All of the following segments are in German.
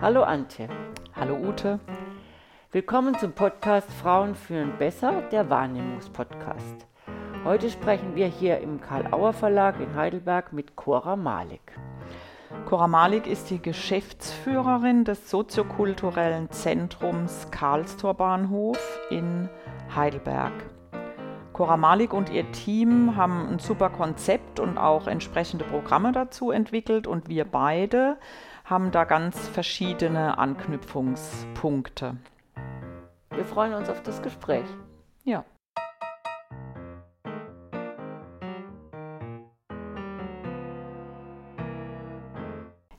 Hallo Antje. Hallo Ute. Willkommen zum Podcast Frauen führen besser, der Wahrnehmungspodcast. Heute sprechen wir hier im Karl-Auer Verlag in Heidelberg mit Cora Malik. Cora Malik ist die Geschäftsführerin des soziokulturellen Zentrums Karlstor Bahnhof in Heidelberg. Cora Malik und ihr Team haben ein super Konzept und auch entsprechende Programme dazu entwickelt und wir beide haben da ganz verschiedene Anknüpfungspunkte. Wir freuen uns auf das Gespräch. Ja.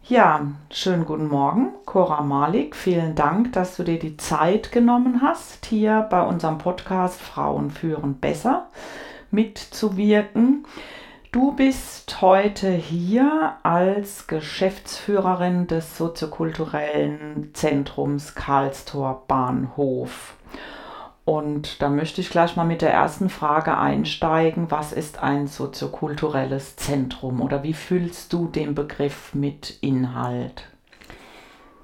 Ja, schönen guten Morgen, Cora Malik. Vielen Dank, dass du dir die Zeit genommen hast, hier bei unserem Podcast Frauen führen besser mitzuwirken. Du bist heute hier als Geschäftsführerin des soziokulturellen Zentrums Karlstor Bahnhof. Und da möchte ich gleich mal mit der ersten Frage einsteigen. Was ist ein soziokulturelles Zentrum oder wie fühlst du den Begriff mit Inhalt?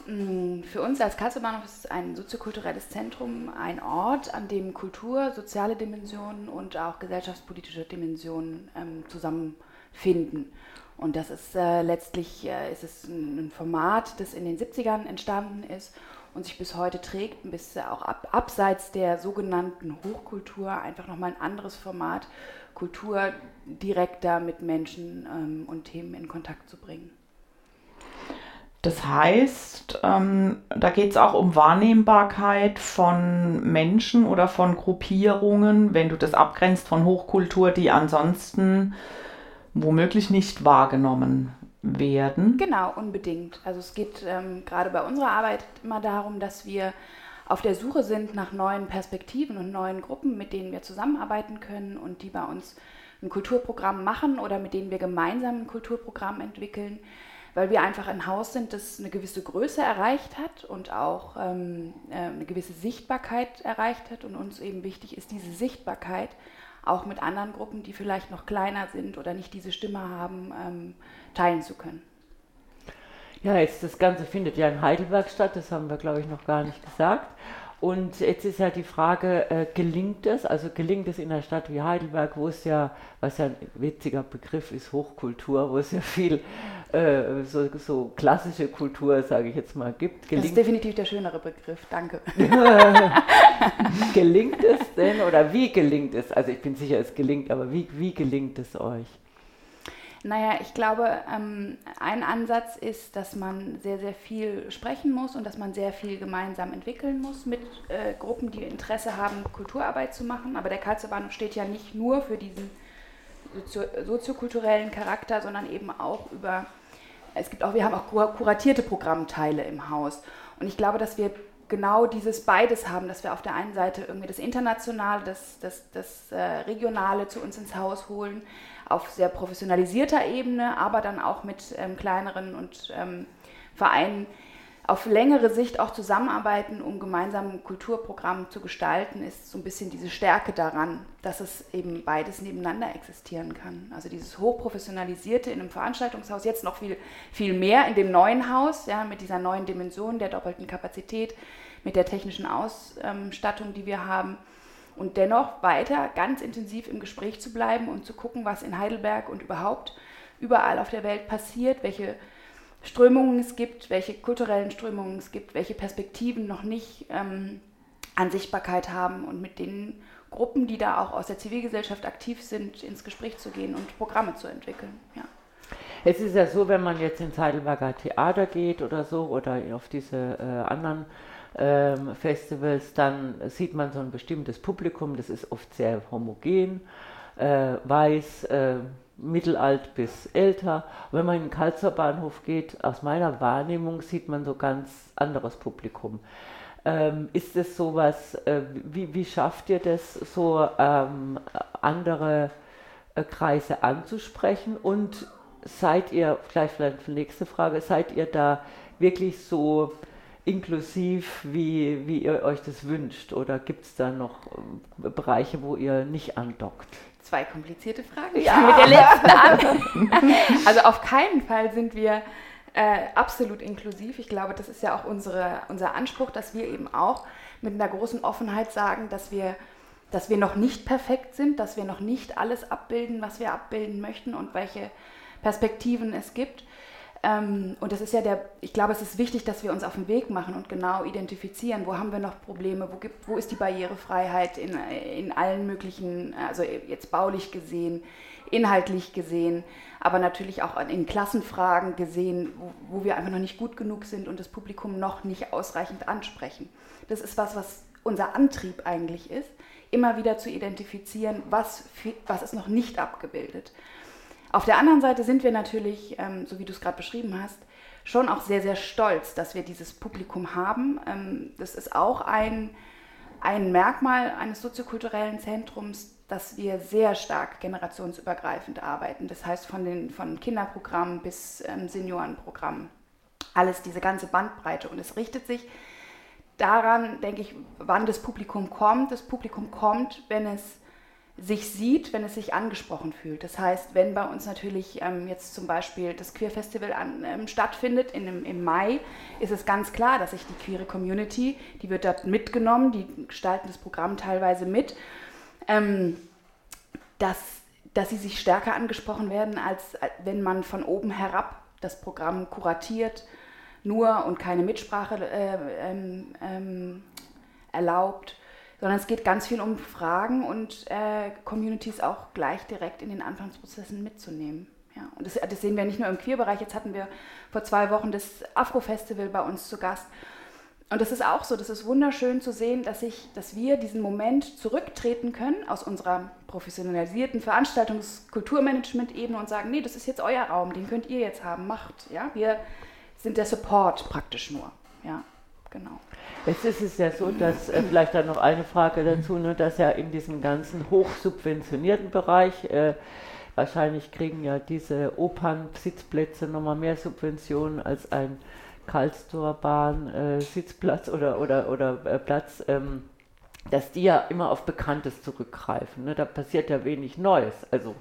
Mm, für uns als Kasselbahnhof ist ein soziokulturelles Zentrum ein Ort, an dem Kultur, soziale Dimensionen und auch gesellschaftspolitische Dimensionen ähm, zusammenfinden. Und das ist äh, letztlich äh, ist es ein, Format, das in den 70ern entstanden ist und sich bis heute trägt, bis auch ab, abseits der sogenannten Hochkultur einfach nochmal ein anderes Format, Kultur direkter mit Menschen ähm, und Themen in Kontakt zu bringen. Das heißt, ähm, da geht es auch um Wahrnehmbarkeit von Menschen oder von Gruppierungen, wenn du das abgrenzt von Hochkultur, die ansonsten womöglich nicht wahrgenommen werden. Genau, unbedingt. Also es geht ähm, gerade bei unserer Arbeit immer darum, dass wir auf der Suche sind nach neuen Perspektiven und neuen Gruppen, mit denen wir zusammenarbeiten können und die bei uns ein Kulturprogramm machen oder mit denen wir gemeinsam ein Kulturprogramm entwickeln weil wir einfach ein Haus sind, das eine gewisse Größe erreicht hat und auch ähm, äh, eine gewisse Sichtbarkeit erreicht hat. Und uns eben wichtig ist, diese Sichtbarkeit auch mit anderen Gruppen, die vielleicht noch kleiner sind oder nicht diese Stimme haben, ähm, teilen zu können. Ja, jetzt das Ganze findet ja in Heidelberg statt, das haben wir, glaube ich, noch gar nicht gesagt. Und jetzt ist ja die Frage, äh, gelingt es? Also gelingt es in einer Stadt wie Heidelberg, wo es ja, was ja ein witziger Begriff ist, Hochkultur, wo es ja viel äh, so, so, klassische Kultur, sage ich jetzt mal, gibt. Gelingt das ist definitiv der schönere Begriff, danke. gelingt es denn oder wie gelingt es? Also ich bin sicher, es gelingt, aber wie, wie gelingt es euch? Naja, ich glaube, ähm, ein Ansatz ist, dass man sehr, sehr viel sprechen muss und dass man sehr viel gemeinsam entwickeln muss mit äh, Gruppen, die Interesse haben, Kulturarbeit zu machen. Aber der Karlsruher steht ja nicht nur für diesen sozio soziokulturellen Charakter, sondern eben auch über, es gibt auch, wir haben auch kuratierte Programmteile im Haus. Und ich glaube, dass wir genau dieses beides haben, dass wir auf der einen Seite irgendwie das Internationale, das, das, das äh, Regionale zu uns ins Haus holen, auf sehr professionalisierter Ebene, aber dann auch mit ähm, kleineren und ähm, Vereinen auf längere Sicht auch zusammenarbeiten, um gemeinsam ein Kulturprogramm zu gestalten, ist so ein bisschen diese Stärke daran, dass es eben beides nebeneinander existieren kann. Also dieses hochprofessionalisierte in einem Veranstaltungshaus, jetzt noch viel, viel mehr in dem neuen Haus, ja, mit dieser neuen Dimension der doppelten Kapazität, mit der technischen Ausstattung, die wir haben und dennoch weiter ganz intensiv im Gespräch zu bleiben und zu gucken, was in Heidelberg und überhaupt überall auf der Welt passiert, welche Strömungen es gibt, welche kulturellen Strömungen es gibt, welche Perspektiven noch nicht ähm, an Sichtbarkeit haben und mit den Gruppen, die da auch aus der Zivilgesellschaft aktiv sind, ins Gespräch zu gehen und Programme zu entwickeln. Ja. Es ist ja so, wenn man jetzt ins Heidelberger Theater geht oder so oder auf diese äh, anderen ähm, Festivals, dann sieht man so ein bestimmtes Publikum, das ist oft sehr homogen, äh, weiß, äh, mittelalt bis älter. Wenn man in den Kalzer Bahnhof geht, aus meiner Wahrnehmung sieht man so ganz anderes Publikum. Ähm, ist es sowas, äh, wie, wie schafft ihr das, so ähm, andere äh, Kreise anzusprechen? Und seid ihr, vielleicht vielleicht nächste Frage, seid ihr da wirklich so inklusiv, wie, wie ihr euch das wünscht? Oder gibt es da noch äh, Bereiche, wo ihr nicht andockt? Zwei komplizierte Fragen. Ja. mit der letzten an. also auf keinen Fall sind wir äh, absolut inklusiv. Ich glaube, das ist ja auch unsere, unser Anspruch, dass wir eben auch mit einer großen Offenheit sagen, dass wir, dass wir noch nicht perfekt sind, dass wir noch nicht alles abbilden, was wir abbilden möchten und welche Perspektiven es gibt. Ähm, und das ist ja der, ich glaube, es ist wichtig, dass wir uns auf den Weg machen und genau identifizieren, wo haben wir noch Probleme, wo, gibt, wo ist die Barrierefreiheit in, in allen möglichen, also jetzt baulich gesehen, inhaltlich gesehen, aber natürlich auch in Klassenfragen gesehen, wo, wo wir einfach noch nicht gut genug sind und das Publikum noch nicht ausreichend ansprechen. Das ist was, was unser Antrieb eigentlich ist, immer wieder zu identifizieren, was, was ist noch nicht abgebildet. Auf der anderen Seite sind wir natürlich, ähm, so wie du es gerade beschrieben hast, schon auch sehr, sehr stolz, dass wir dieses Publikum haben. Ähm, das ist auch ein, ein Merkmal eines soziokulturellen Zentrums, dass wir sehr stark generationsübergreifend arbeiten. Das heißt von den von Kinderprogrammen bis ähm, Seniorenprogrammen. Alles diese ganze Bandbreite. Und es richtet sich daran, denke ich, wann das Publikum kommt. Das Publikum kommt, wenn es sich sieht, wenn es sich angesprochen fühlt. Das heißt, wenn bei uns natürlich ähm, jetzt zum Beispiel das Queer Festival an, ähm, stattfindet in, im Mai, ist es ganz klar, dass sich die queere Community, die wird dort mitgenommen, die gestalten das Programm teilweise mit, ähm, dass, dass sie sich stärker angesprochen werden, als, als wenn man von oben herab das Programm kuratiert, nur und keine Mitsprache äh, ähm, ähm, erlaubt sondern es geht ganz viel um Fragen und äh, Communities auch gleich direkt in den Anfangsprozessen mitzunehmen. Ja, und das, das, sehen wir nicht nur im Queerbereich. Jetzt hatten wir vor zwei Wochen das Afro-Festival bei uns zu Gast. Und das ist auch so, das ist wunderschön zu sehen, dass, ich, dass wir diesen Moment zurücktreten können aus unserer professionalisierten Veranstaltungskulturmanagement-Ebene und sagen, nee, das ist jetzt euer Raum, den könnt ihr jetzt haben, macht. Ja? Wir sind der Support praktisch nur. Ja, genau. Jetzt ist es ja so, dass, äh, vielleicht dann noch eine Frage dazu, ne, dass ja in diesem ganzen hochsubventionierten Bereich, äh, wahrscheinlich kriegen ja diese Opern-Sitzplätze nochmal mehr Subventionen als ein Karlstor-Bahn-Sitzplatz äh, oder, oder, oder äh, Platz, ähm, dass die ja immer auf Bekanntes zurückgreifen. Ne? Da passiert ja wenig Neues. Also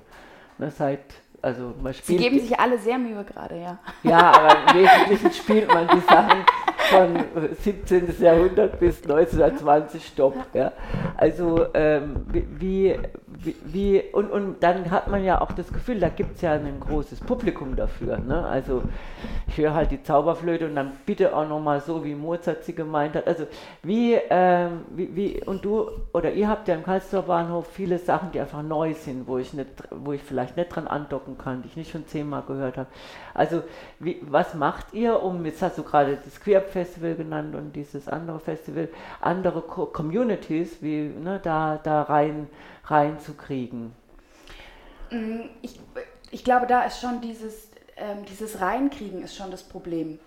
ne, seit also man spielt. Sie geben sich alle sehr Mühe gerade, ja. Ja, aber im Wesentlichen spielt man die Sachen von 17. Jahrhundert bis 1920 Stopp. Ja. Also ähm, wie, wie, wie, und, und dann hat man ja auch das Gefühl, da gibt es ja ein großes Publikum dafür. Ne? Also ich höre halt die Zauberflöte und dann bitte auch nochmal so, wie Mozart sie gemeint hat. Also wie, ähm, wie, wie, und du oder ihr habt ja im Karlsruher Bahnhof viele Sachen, die einfach neu sind, wo ich, nicht, wo ich vielleicht nicht dran andocken kann, die ich nicht schon zehnmal gehört habe. Also wie, was macht ihr, um, jetzt hast du gerade das Queer Festival genannt und dieses andere Festival, andere Co Communities wie ne, da, da rein, reinzukriegen? Mm, ich, ich glaube, da ist schon dieses, ähm, dieses Reinkriegen ist schon das Problem.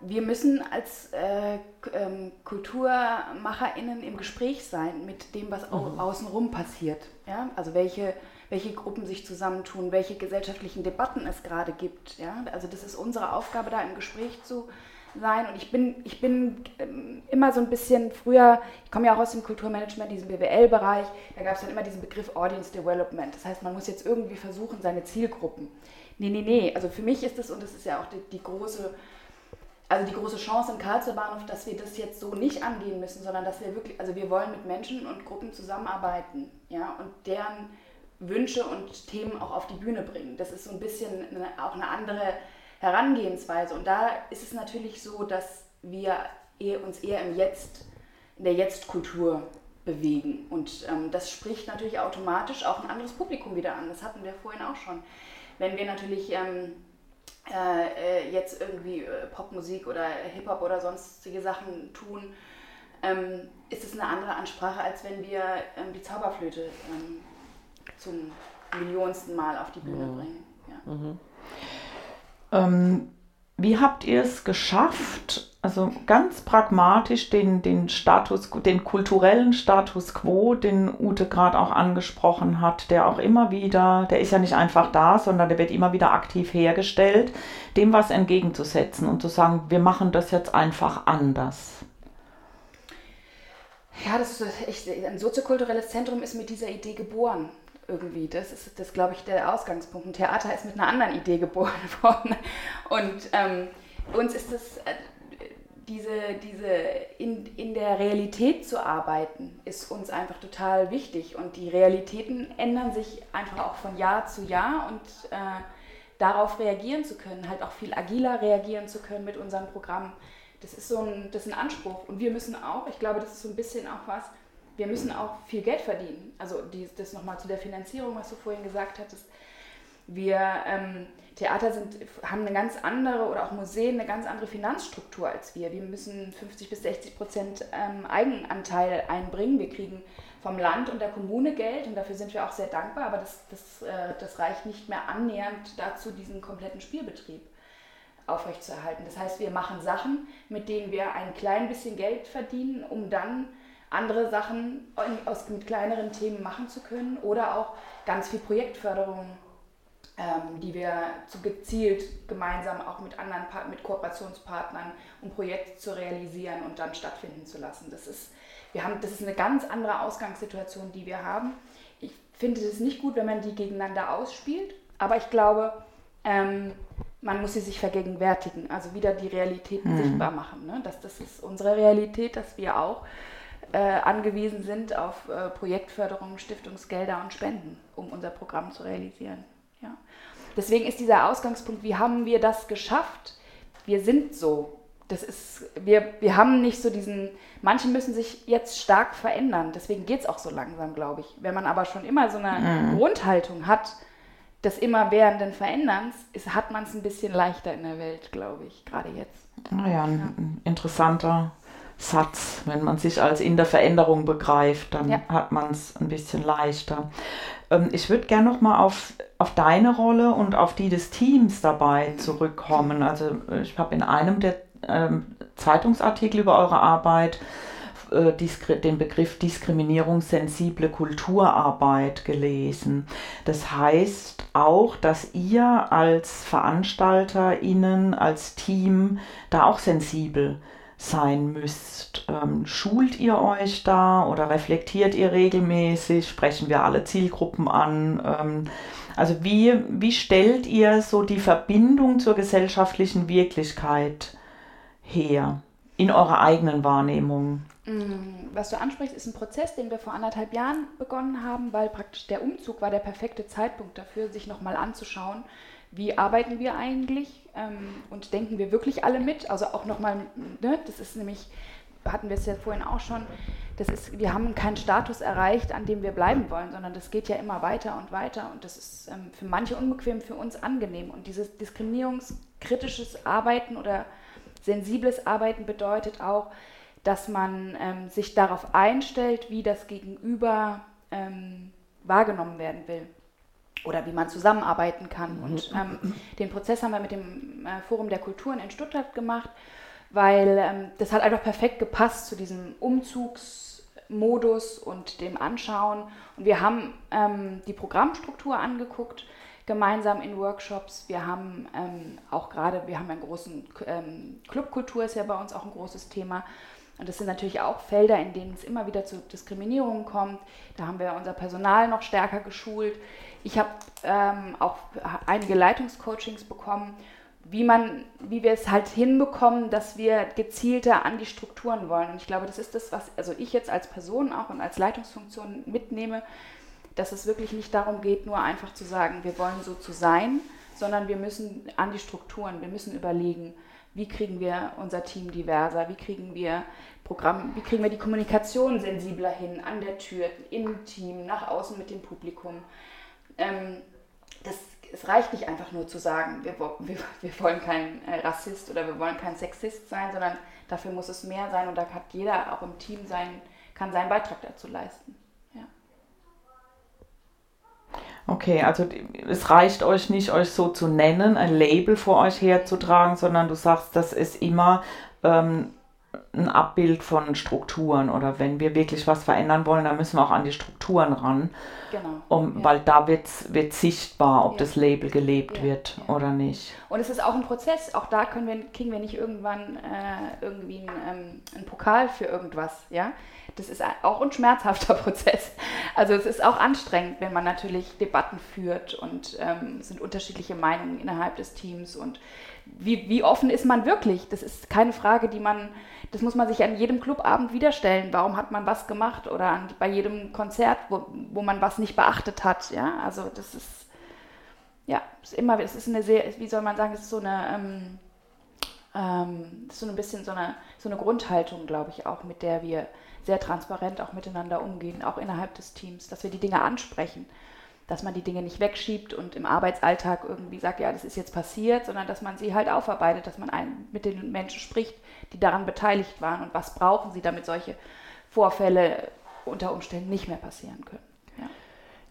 Wir müssen als äh, ähm, KulturmacherInnen im Gespräch sein mit dem, was mhm. außenrum passiert. Ja? Also welche welche Gruppen sich zusammentun, welche gesellschaftlichen Debatten es gerade gibt. Ja? Also das ist unsere Aufgabe, da im Gespräch zu sein. Und ich bin, ich bin ähm, immer so ein bisschen früher, ich komme ja auch aus dem Kulturmanagement, diesem BWL-Bereich, da gab es dann immer diesen Begriff Audience Development. Das heißt, man muss jetzt irgendwie versuchen, seine Zielgruppen. Nee, nee, nee. Also für mich ist es, und das ist ja auch die, die große also die große Chance im Karlsruher Bahnhof, dass wir das jetzt so nicht angehen müssen, sondern dass wir wirklich, also wir wollen mit Menschen und Gruppen zusammenarbeiten, ja, und deren Wünsche und Themen auch auf die Bühne bringen. Das ist so ein bisschen eine, auch eine andere Herangehensweise. Und da ist es natürlich so, dass wir uns eher im Jetzt, in der Jetzt-Kultur bewegen. Und ähm, das spricht natürlich automatisch auch ein anderes Publikum wieder an. Das hatten wir vorhin auch schon. Wenn wir natürlich ähm, äh, jetzt irgendwie äh, Popmusik oder Hip-Hop oder sonstige Sachen tun, ähm, ist es eine andere Ansprache, als wenn wir ähm, die Zauberflöte ähm, zum millionsten Mal auf die Bühne bringen. Ja. Mhm. Ähm, wie habt ihr es geschafft, also ganz pragmatisch den, den Status, den kulturellen Status quo, den Ute gerade auch angesprochen hat, der auch immer wieder, der ist ja nicht einfach da, sondern der wird immer wieder aktiv hergestellt, dem was entgegenzusetzen und zu sagen, wir machen das jetzt einfach anders? Ja, das ist echt, ein soziokulturelles Zentrum ist mit dieser Idee geboren irgendwie. Das ist, das glaube ich, der Ausgangspunkt. Ein Theater ist mit einer anderen Idee geboren worden. Und ähm, uns ist es, äh, diese, diese in, in der Realität zu arbeiten, ist uns einfach total wichtig. Und die Realitäten ändern sich einfach auch von Jahr zu Jahr und äh, darauf reagieren zu können, halt auch viel agiler reagieren zu können mit unseren Programmen. Das ist so ein, das ist ein Anspruch. Und wir müssen auch, ich glaube, das ist so ein bisschen auch was, wir müssen auch viel Geld verdienen. Also die, das nochmal zu der Finanzierung, was du vorhin gesagt hattest. Wir ähm, Theater sind, haben eine ganz andere oder auch Museen eine ganz andere Finanzstruktur als wir. Wir müssen 50 bis 60 Prozent ähm, Eigenanteil einbringen. Wir kriegen vom Land und der Kommune Geld und dafür sind wir auch sehr dankbar, aber das, das, äh, das reicht nicht mehr annähernd dazu, diesen kompletten Spielbetrieb aufrechtzuerhalten. Das heißt, wir machen Sachen, mit denen wir ein klein bisschen Geld verdienen, um dann andere Sachen aus, mit kleineren Themen machen zu können oder auch ganz viel Projektförderung, ähm, die wir zu gezielt gemeinsam auch mit anderen mit Kooperationspartnern, um Projekte zu realisieren und dann stattfinden zu lassen. Das ist, wir haben, das ist eine ganz andere Ausgangssituation, die wir haben. Ich finde es nicht gut, wenn man die gegeneinander ausspielt, aber ich glaube, ähm, man muss sie sich vergegenwärtigen, also wieder die Realitäten mhm. sichtbar machen. Ne? Das, das ist unsere Realität, dass wir auch äh, angewiesen sind auf äh, Projektförderung, Stiftungsgelder und Spenden, um unser Programm zu realisieren. Ja. Deswegen ist dieser Ausgangspunkt, wie haben wir das geschafft? Wir sind so. Das ist, wir, wir haben nicht so diesen, manche müssen sich jetzt stark verändern, deswegen geht es auch so langsam, glaube ich. Wenn man aber schon immer so eine mhm. Grundhaltung hat, des immerwährenden Veränderns, ist, hat man es ein bisschen leichter in der Welt, glaube ich, gerade jetzt. Naja, ein ja. interessanter Satz. Wenn man sich als in der Veränderung begreift, dann ja. hat man es ein bisschen leichter. Ähm, ich würde gerne nochmal auf, auf deine Rolle und auf die des Teams dabei zurückkommen. Also ich habe in einem der ähm, Zeitungsartikel über eure Arbeit äh, den Begriff diskriminierungssensible Kulturarbeit gelesen. Das heißt auch, dass ihr als VeranstalterInnen, als Team da auch sensibel sein müsst. Ähm, schult ihr euch da oder reflektiert ihr regelmäßig? Sprechen wir alle Zielgruppen an? Ähm, also wie, wie stellt ihr so die Verbindung zur gesellschaftlichen Wirklichkeit her in eurer eigenen Wahrnehmung? Mm, was du ansprichst, ist ein Prozess, den wir vor anderthalb Jahren begonnen haben, weil praktisch der Umzug war der perfekte Zeitpunkt dafür, sich nochmal anzuschauen, wie arbeiten wir eigentlich und denken wir wirklich alle mit? Also auch nochmal, ne, das ist nämlich, hatten wir es ja vorhin auch schon, das ist, wir haben keinen Status erreicht, an dem wir bleiben wollen, sondern das geht ja immer weiter und weiter und das ist ähm, für manche unbequem, für uns angenehm. Und dieses diskriminierungskritisches Arbeiten oder sensibles Arbeiten bedeutet auch, dass man ähm, sich darauf einstellt, wie das Gegenüber ähm, wahrgenommen werden will oder wie man zusammenarbeiten kann. Mhm. Und ähm, den Prozess haben wir mit dem äh, Forum der Kulturen in Stuttgart gemacht, weil ähm, das hat einfach perfekt gepasst zu diesem Umzugsmodus und dem Anschauen. Und wir haben ähm, die Programmstruktur angeguckt, gemeinsam in Workshops. Wir haben ähm, auch gerade, wir haben einen großen ähm, Clubkultur, ist ja bei uns auch ein großes Thema. Und das sind natürlich auch Felder, in denen es immer wieder zu Diskriminierungen kommt. Da haben wir unser Personal noch stärker geschult. Ich habe ähm, auch einige Leitungscoachings bekommen, wie, man, wie wir es halt hinbekommen, dass wir gezielter an die Strukturen wollen. Und ich glaube, das ist das, was also ich jetzt als Person auch und als Leitungsfunktion mitnehme, dass es wirklich nicht darum geht, nur einfach zu sagen, wir wollen so zu sein, sondern wir müssen an die Strukturen, wir müssen überlegen, wie kriegen wir unser Team diverser, wie kriegen wir Programm, wie kriegen wir die Kommunikation sensibler hin, an der Tür, im Team, nach außen mit dem Publikum ähm, das, es reicht nicht einfach nur zu sagen, wir, wir, wir wollen kein äh, Rassist oder wir wollen kein Sexist sein, sondern dafür muss es mehr sein und da hat jeder auch im Team sein, kann seinen Beitrag dazu leisten. Okay, also es reicht euch nicht, euch so zu nennen, ein Label vor euch herzutragen, sondern du sagst, das ist immer ähm, ein Abbild von Strukturen oder wenn wir wirklich was verändern wollen, dann müssen wir auch an die Strukturen ran. Genau. Um, ja. Weil da wird es sichtbar, ob ja. das Label gelebt ja. wird oder nicht. Und es ist auch ein Prozess, auch da können wir, kriegen wir nicht irgendwann äh, irgendwie einen, ähm, einen Pokal für irgendwas. Ja? Das ist auch ein schmerzhafter Prozess. Also es ist auch anstrengend, wenn man natürlich Debatten führt und ähm, es sind unterschiedliche Meinungen innerhalb des Teams und wie, wie offen ist man wirklich? Das ist keine Frage, die man, das muss man sich an jedem Clubabend wieder stellen. Warum hat man was gemacht oder an, bei jedem Konzert, wo, wo man was nicht beachtet hat? Ja, also das ist, ja, ist immer, es ist eine sehr, wie soll man sagen, es ist so eine, ähm, ähm, so ein bisschen so eine, so eine Grundhaltung, glaube ich, auch, mit der wir sehr transparent auch miteinander umgehen, auch innerhalb des Teams, dass wir die Dinge ansprechen dass man die Dinge nicht wegschiebt und im Arbeitsalltag irgendwie sagt, ja, das ist jetzt passiert, sondern dass man sie halt aufarbeitet, dass man ein, mit den Menschen spricht, die daran beteiligt waren und was brauchen sie, damit solche Vorfälle unter Umständen nicht mehr passieren können.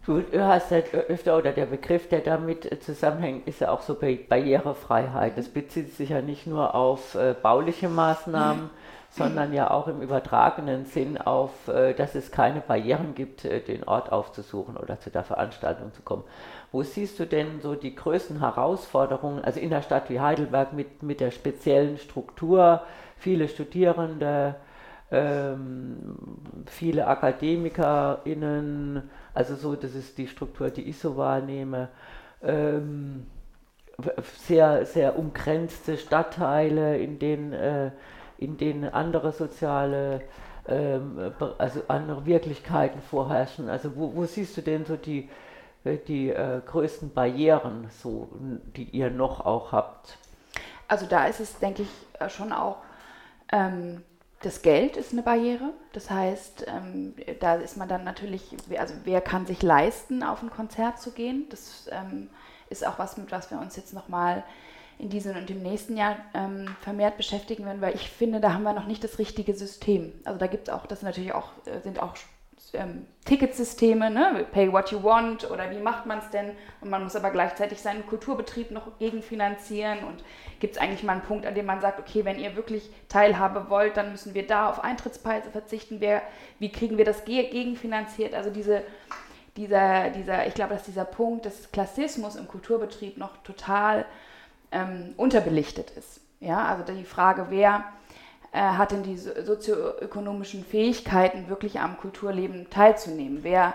Du hast halt öfter, oder der Begriff, der damit zusammenhängt, ist ja auch so Barrierefreiheit. Das bezieht sich ja nicht nur auf äh, bauliche Maßnahmen, sondern ja auch im übertragenen Sinn auf, äh, dass es keine Barrieren gibt, äh, den Ort aufzusuchen oder zu der Veranstaltung zu kommen. Wo siehst du denn so die größten Herausforderungen, also in der Stadt wie Heidelberg mit, mit der speziellen Struktur, viele Studierende, ähm, viele AkademikerInnen, also so, das ist die Struktur, die ich so wahrnehme. Ähm, sehr, sehr umgrenzte Stadtteile, in denen äh, in denen andere soziale, ähm, also andere Wirklichkeiten vorherrschen. Also wo, wo siehst du denn so die, äh, die äh, größten Barrieren, so, die ihr noch auch habt? Also da ist es, denke ich, äh, schon auch, ähm, das Geld ist eine Barriere. Das heißt, ähm, da ist man dann natürlich, also wer kann sich leisten, auf ein Konzert zu gehen? Das ähm, ist auch was, mit was wir uns jetzt nochmal in diesem und im nächsten Jahr ähm, vermehrt beschäftigen werden, weil ich finde, da haben wir noch nicht das richtige System. Also da gibt es auch, das natürlich auch, äh, sind auch ähm, Ticketsysteme, ne? Pay what you want oder wie macht man es denn? Und man muss aber gleichzeitig seinen Kulturbetrieb noch gegenfinanzieren und gibt es eigentlich mal einen Punkt, an dem man sagt, okay, wenn ihr wirklich Teilhabe wollt, dann müssen wir da auf Eintrittspreise verzichten. Wer, wie kriegen wir das gegenfinanziert? Also diese, dieser, dieser, ich glaube, dass dieser Punkt des Klassismus im Kulturbetrieb noch total ähm, unterbelichtet ist. Ja, also die Frage, wer äh, hat denn die sozioökonomischen Fähigkeiten, wirklich am Kulturleben teilzunehmen? Wer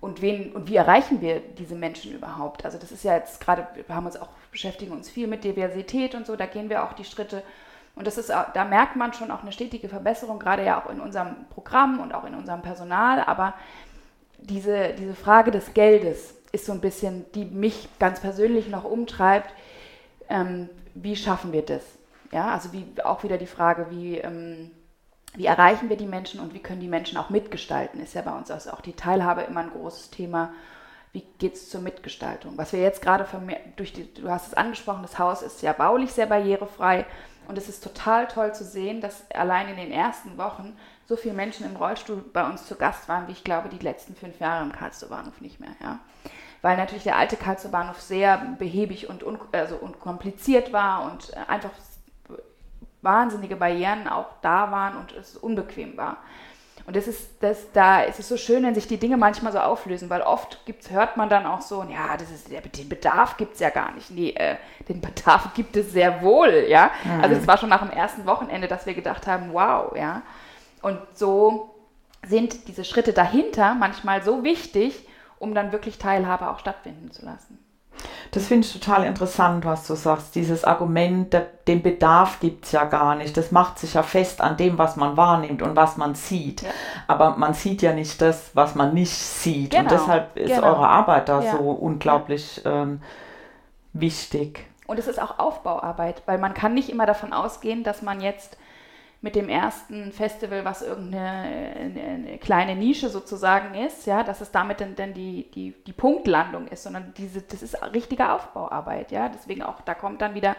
und wen und wie erreichen wir diese Menschen überhaupt? Also das ist ja jetzt gerade, wir haben uns auch beschäftigen uns viel mit Diversität und so, da gehen wir auch die Schritte und das ist, da merkt man schon auch eine stetige Verbesserung, gerade ja auch in unserem Programm und auch in unserem Personal. Aber diese, diese Frage des Geldes ist so ein bisschen, die mich ganz persönlich noch umtreibt ähm, wie schaffen wir das? Ja, also wie, auch wieder die Frage, wie, ähm, wie erreichen wir die Menschen und wie können die Menschen auch mitgestalten, ist ja bei uns also auch die Teilhabe immer ein großes Thema. Wie geht es zur Mitgestaltung? Was wir jetzt gerade durch die, du hast es angesprochen, das Haus ist ja baulich sehr barrierefrei und es ist total toll zu sehen, dass allein in den ersten Wochen so viele Menschen im Rollstuhl bei uns zu Gast waren, wie ich glaube, die letzten fünf Jahre im Karlsruher Bahnhof nicht mehr. Ja weil natürlich der alte Karlsruher Bahnhof sehr behäbig und, un, also, und kompliziert war und äh, einfach wahnsinnige Barrieren auch da waren und es unbequem war. Und das ist, das, da ist es so schön, wenn sich die Dinge manchmal so auflösen, weil oft gibt's, hört man dann auch so, ja, das ist, den Bedarf gibt es ja gar nicht. Nee, äh, den Bedarf gibt es sehr wohl, ja. Mhm. Also es war schon nach dem ersten Wochenende, dass wir gedacht haben, wow, ja. Und so sind diese Schritte dahinter manchmal so wichtig, um dann wirklich Teilhabe auch stattfinden zu lassen. Das finde ich total interessant, was du sagst. Dieses Argument, der, den Bedarf gibt es ja gar nicht. Das macht sich ja fest an dem, was man wahrnimmt und was man sieht. Ja. Aber man sieht ja nicht das, was man nicht sieht. Genau. Und deshalb ist genau. eure Arbeit da ja. so unglaublich ja. ähm, wichtig. Und es ist auch Aufbauarbeit, weil man kann nicht immer davon ausgehen, dass man jetzt mit dem ersten Festival, was irgendeine eine kleine Nische sozusagen ist, ja, dass es damit dann, dann die, die, die Punktlandung ist, sondern diese, das ist richtige Aufbauarbeit, ja. Deswegen auch, da kommt dann wieder,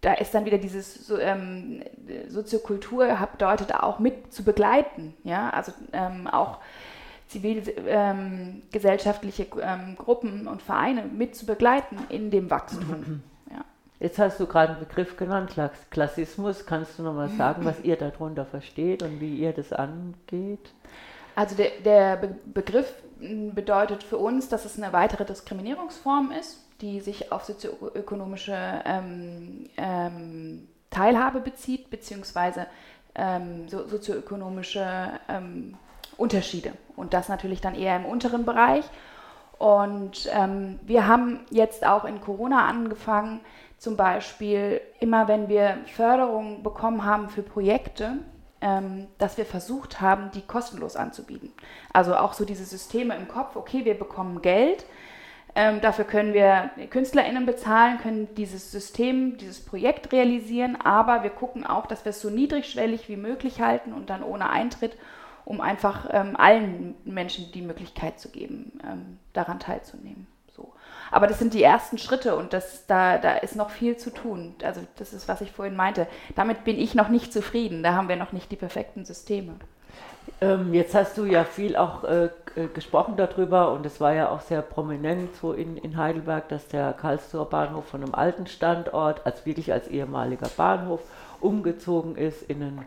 da ist dann wieder dieses so, ähm, Soziokultur bedeutet auch mit zu begleiten, ja, also ähm, auch zivilgesellschaftliche ähm, ähm, Gruppen und Vereine mit zu begleiten in dem Wachstum. Jetzt hast du gerade einen Begriff genannt, Klassismus. Kannst du nochmal sagen, was ihr darunter versteht und wie ihr das angeht? Also der, der Be Begriff bedeutet für uns, dass es eine weitere Diskriminierungsform ist, die sich auf sozioökonomische ähm, ähm, Teilhabe bezieht, beziehungsweise ähm, so, sozioökonomische ähm, Unterschiede. Und das natürlich dann eher im unteren Bereich. Und ähm, wir haben jetzt auch in Corona angefangen, zum Beispiel immer, wenn wir Förderung bekommen haben für Projekte, ähm, dass wir versucht haben, die kostenlos anzubieten. Also auch so diese Systeme im Kopf, okay, wir bekommen Geld, ähm, dafür können wir KünstlerInnen bezahlen, können dieses System, dieses Projekt realisieren, aber wir gucken auch, dass wir es so niedrigschwellig wie möglich halten und dann ohne Eintritt, um einfach ähm, allen Menschen die Möglichkeit zu geben, ähm, daran teilzunehmen. So. Aber das sind die ersten Schritte und das, da, da ist noch viel zu tun. Also das ist, was ich vorhin meinte. Damit bin ich noch nicht zufrieden. Da haben wir noch nicht die perfekten Systeme. Ähm, jetzt hast du ja viel auch äh, gesprochen darüber und es war ja auch sehr prominent so in, in Heidelberg, dass der Karlsruher Bahnhof von einem alten Standort, als wirklich als ehemaliger Bahnhof, umgezogen ist in einen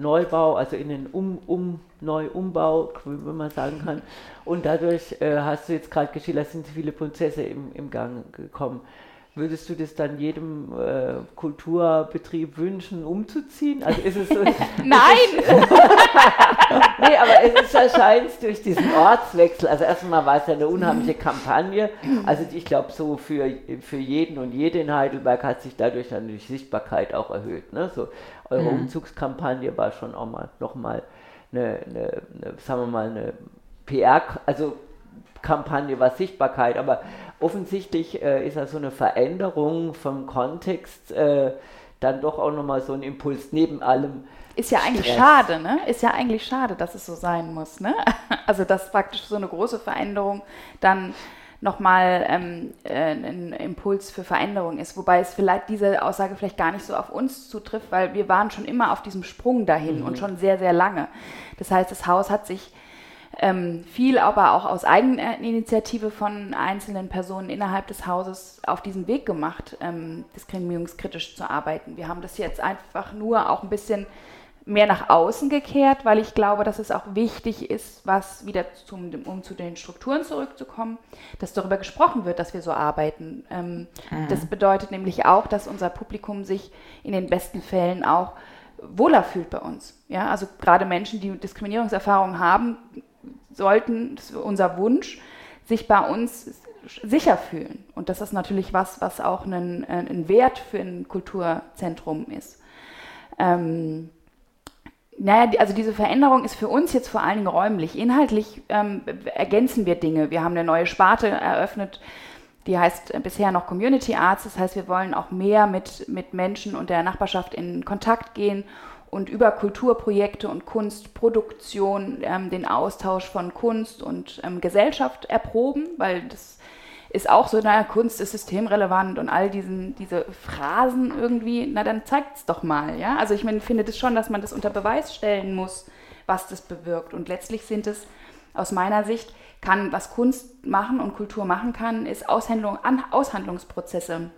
Neubau, also in den um, um, Neuumbau, wenn man sagen kann. Und dadurch äh, hast du jetzt gerade geschildert, sind viele Prozesse im, im Gang gekommen. Würdest du das dann jedem äh, Kulturbetrieb wünschen, umzuziehen? Also ist es so. Nein! nee, aber es ist anscheinend durch diesen Ortswechsel. Also erstmal war es ja eine unheimliche Kampagne. Also ich glaube, so für, für jeden und jede in Heidelberg hat sich dadurch natürlich Sichtbarkeit auch erhöht. Ne? So, eure mhm. Umzugskampagne war schon auch mal nochmal eine, eine, eine, sagen wir mal, eine PR, also Kampagne war Sichtbarkeit, aber offensichtlich äh, ist also eine Veränderung vom Kontext äh, dann doch auch nochmal so ein Impuls neben allem. Ist ja eigentlich Stress. schade, ne? Ist ja eigentlich schade, dass es so sein muss, ne? Also dass praktisch so eine große Veränderung dann nochmal ähm, äh, ein Impuls für Veränderung ist. Wobei es vielleicht diese Aussage vielleicht gar nicht so auf uns zutrifft, weil wir waren schon immer auf diesem Sprung dahin mhm. und schon sehr, sehr lange. Das heißt, das Haus hat sich ähm, viel aber auch aus Eigeninitiative von einzelnen Personen innerhalb des Hauses auf diesen Weg gemacht, ähm, diskriminierungskritisch zu arbeiten. Wir haben das jetzt einfach nur auch ein bisschen mehr nach außen gekehrt, weil ich glaube, dass es auch wichtig ist, was wieder zum, um zu den Strukturen zurückzukommen, dass darüber gesprochen wird, dass wir so arbeiten. Ähm, mhm. Das bedeutet nämlich auch, dass unser Publikum sich in den besten Fällen auch wohler fühlt bei uns. Ja, also gerade Menschen, die Diskriminierungserfahrungen haben, sollten, unser Wunsch, sich bei uns sicher fühlen. Und das ist natürlich was, was auch ein, ein Wert für ein Kulturzentrum ist. Ähm, naja, also diese Veränderung ist für uns jetzt vor allen Dingen räumlich. Inhaltlich ähm, ergänzen wir Dinge. Wir haben eine neue Sparte eröffnet, die heißt bisher noch Community Arts. Das heißt, wir wollen auch mehr mit, mit Menschen und der Nachbarschaft in Kontakt gehen und über Kulturprojekte und Kunstproduktion ähm, den Austausch von Kunst und ähm, Gesellschaft erproben, weil das ist auch so, naja, Kunst ist systemrelevant und all diesen, diese Phrasen irgendwie, na dann zeigt es doch mal, ja. Also ich meine, finde das schon, dass man das unter Beweis stellen muss, was das bewirkt. Und letztlich sind es aus meiner Sicht, kann, was Kunst machen und Kultur machen kann, ist Aushandlung, An Aushandlungsprozesse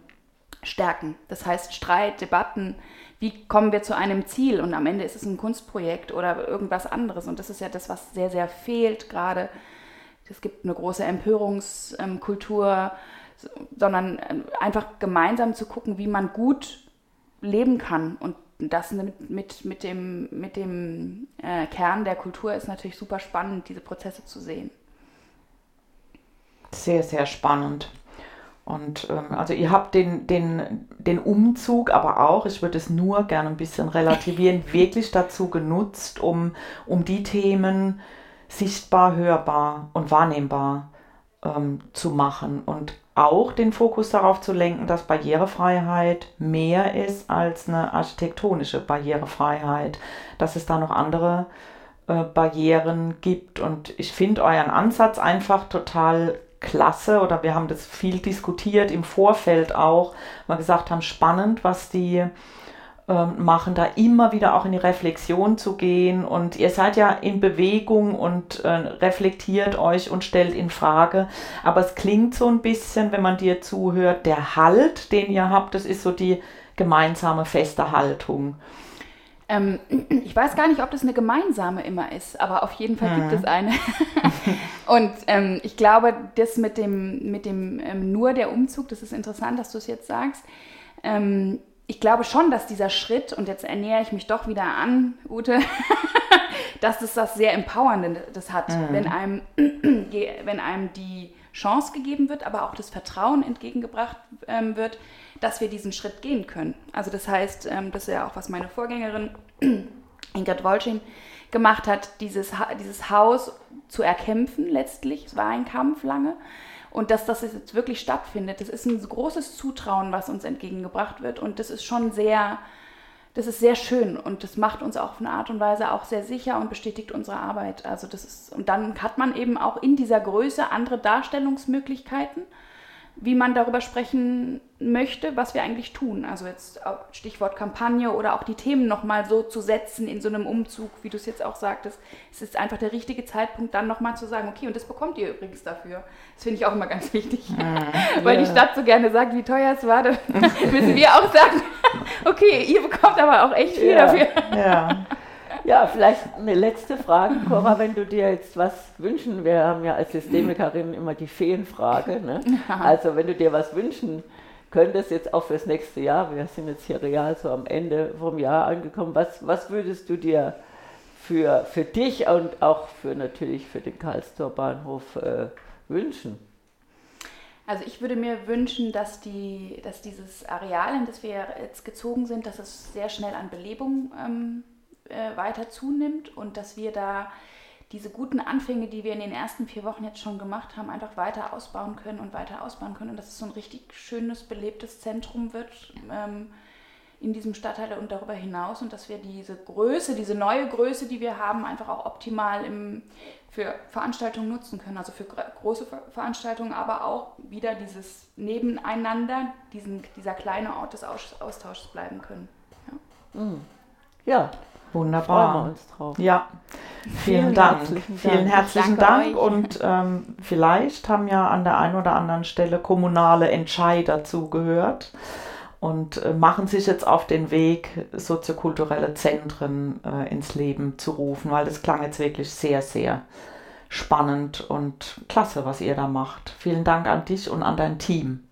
stärken. Das heißt Streit, Debatten, wie kommen wir zu einem Ziel und am Ende ist es ein Kunstprojekt oder irgendwas anderes und das ist ja das, was sehr, sehr fehlt gerade. Es gibt eine große Empörungskultur, sondern ähm, einfach gemeinsam zu gucken, wie man gut leben kann und das mit, mit, mit dem, mit dem äh, Kern der Kultur ist natürlich super spannend, diese Prozesse zu sehen. Sehr, sehr spannend. Und ähm, also ihr habt den, den, den Umzug aber auch, ich würde es nur gerne ein bisschen relativieren, wirklich dazu genutzt, um, um die Themen sichtbar, hörbar und wahrnehmbar ähm, zu machen. Und auch den Fokus darauf zu lenken, dass Barrierefreiheit mehr ist als eine architektonische Barrierefreiheit, dass es da noch andere äh, Barrieren gibt. Und ich finde euren Ansatz einfach total klasse oder wir haben das viel diskutiert im Vorfeld auch, wir gesagt haben, spannend, was die ähm, machen, da immer wieder auch in die Reflexion zu gehen. Und ihr seid ja in Bewegung und äh, reflektiert euch und stellt in Frage. Aber es klingt so ein bisschen, wenn man dir zuhört, der Halt, den ihr habt, das ist so die gemeinsame feste Haltung. Ähm, ich weiß gar nicht, ob das eine gemeinsame immer ist, aber auf jeden Fall mhm. gibt es eine. und ähm, ich glaube, das mit dem, mit dem ähm, nur der Umzug, das ist interessant, dass du es jetzt sagst. Ähm, ich glaube schon, dass dieser Schritt, und jetzt ernähre ich mich doch wieder an, Ute, dass es das sehr Empowernde das hat, mhm. wenn, einem, wenn einem die Chance gegeben wird, aber auch das Vertrauen entgegengebracht ähm, wird, dass wir diesen Schritt gehen können. Also das heißt, ähm, das ist ja auch, was meine Vorgängerin Ingrid Wolschin gemacht hat, dieses, dieses Haus zu erkämpfen letztlich. Es war ein Kampf lange. Und dass das jetzt wirklich stattfindet, das ist ein großes Zutrauen, was uns entgegengebracht wird. Und das ist schon sehr, das ist sehr schön und das macht uns auch auf eine Art und Weise auch sehr sicher und bestätigt unsere Arbeit. Also das ist, und dann hat man eben auch in dieser Größe andere Darstellungsmöglichkeiten wie man darüber sprechen möchte, was wir eigentlich tun. Also jetzt Stichwort Kampagne oder auch die Themen nochmal so zu setzen in so einem Umzug, wie du es jetzt auch sagtest. Es ist einfach der richtige Zeitpunkt, dann nochmal zu sagen, okay, und das bekommt ihr übrigens dafür. Das finde ich auch immer ganz wichtig. Mhm, Weil die Stadt so gerne sagt, wie teuer es war, dann müssen wir auch sagen, okay, ihr bekommt aber auch echt viel ja, dafür. Ja. Ja, vielleicht eine letzte Frage, Cora, wenn du dir jetzt was wünschen, wir haben ja als Systemikerin immer die Feenfrage, ne? also wenn du dir was wünschen könntest, jetzt auch fürs nächste Jahr, wir sind jetzt hier real so am Ende vom Jahr angekommen, was, was würdest du dir für, für dich und auch für natürlich für den Karlstor Bahnhof äh, wünschen? Also ich würde mir wünschen, dass, die, dass dieses Areal, in das wir jetzt gezogen sind, dass es sehr schnell an Belebung ähm, äh, weiter zunimmt und dass wir da diese guten Anfänge, die wir in den ersten vier Wochen jetzt schon gemacht haben, einfach weiter ausbauen können und weiter ausbauen können und dass es so ein richtig schönes, belebtes Zentrum wird ähm, in diesem Stadtteil und darüber hinaus und dass wir diese Größe, diese neue Größe, die wir haben, einfach auch optimal im, für Veranstaltungen nutzen können, also für große Veranstaltungen, aber auch wieder dieses Nebeneinander, diesen, dieser kleine Ort des Austauschs bleiben können. Ja. Mhm. ja. Wunderbar. Freuen wir uns drauf. Ja, vielen, vielen Dank. Herzlichen Dank. Vielen herzlichen Dank. Und ähm, vielleicht haben ja an der einen oder anderen Stelle kommunale Entscheider zugehört und äh, machen sich jetzt auf den Weg, soziokulturelle Zentren äh, ins Leben zu rufen, weil das klang jetzt wirklich sehr, sehr spannend und klasse, was ihr da macht. Vielen Dank an dich und an dein Team.